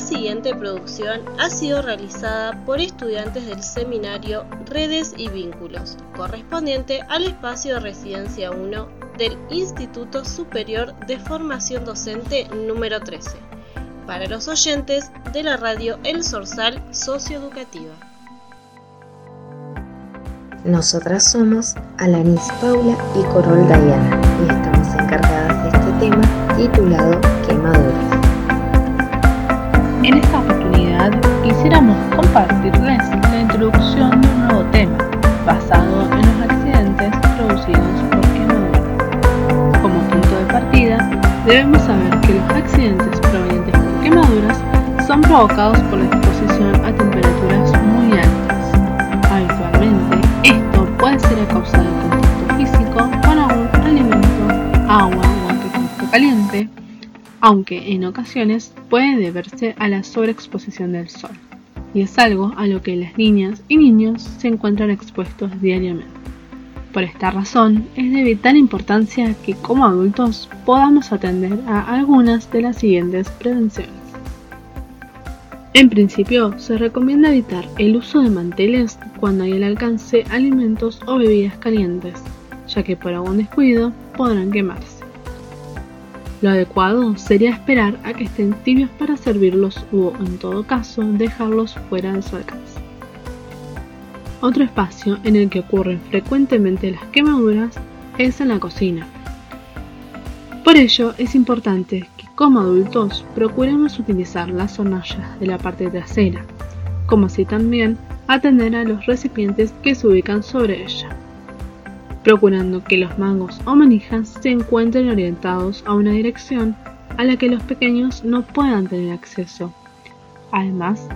siguiente producción ha sido realizada por estudiantes del seminario Redes y Vínculos, correspondiente al espacio de Residencia 1 del Instituto Superior de Formación Docente número 13, para los oyentes de la radio El Sorsal Socioeducativa. Nosotras somos Alanis Paula y Corol Diana y estamos encargadas de este tema titulado Quemaduras. Debemos saber que los accidentes provenientes por quemaduras son provocados por la exposición a temperaturas muy altas. Habitualmente, esto puede ser a causa del contacto físico con algún alimento, agua o artefacto caliente, aunque en ocasiones puede deberse a la sobreexposición del sol, y es algo a lo que las niñas y niños se encuentran expuestos diariamente. Por esta razón, es de vital importancia que como adultos podamos atender a algunas de las siguientes prevenciones. En principio, se recomienda evitar el uso de manteles cuando hay al alcance alimentos o bebidas calientes, ya que por algún descuido podrán quemarse. Lo adecuado sería esperar a que estén tibios para servirlos o, en todo caso, dejarlos fuera de su alcance. Otro espacio en el que ocurren frecuentemente las quemaduras es en la cocina. Por ello es importante que como adultos procuremos utilizar las hornallas de la parte trasera, como así también atender a los recipientes que se ubican sobre ella procurando que los mangos o manijas se encuentren orientados a una dirección a la que los pequeños no puedan tener acceso. Además,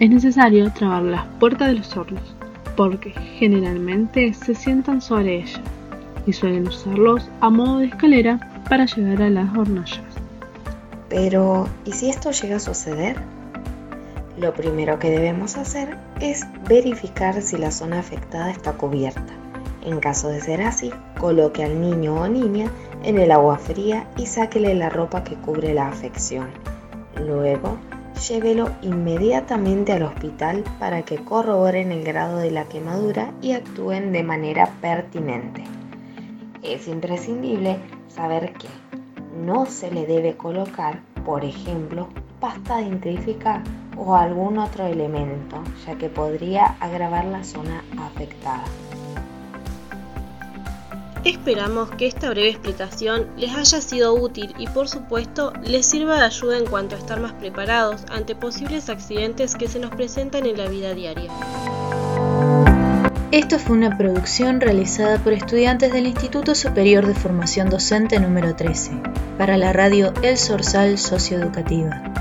es necesario trabar las puertas de los hornos, porque generalmente se sientan sobre ellas y suelen usarlos a modo de escalera para llegar a las hornallas. Pero, ¿y si esto llega a suceder? Lo primero que debemos hacer es verificar si la zona afectada está cubierta en caso de ser así, coloque al niño o niña en el agua fría y sáquele la ropa que cubre la afección. Luego, llévelo inmediatamente al hospital para que corroboren el grado de la quemadura y actúen de manera pertinente. Es imprescindible saber que no se le debe colocar, por ejemplo, pasta dentífrica o algún otro elemento, ya que podría agravar la zona afectada. Esperamos que esta breve explicación les haya sido útil y por supuesto les sirva de ayuda en cuanto a estar más preparados ante posibles accidentes que se nos presentan en la vida diaria. Esto fue una producción realizada por estudiantes del Instituto Superior de Formación Docente número 13 para la radio El Sorsal Socioeducativa.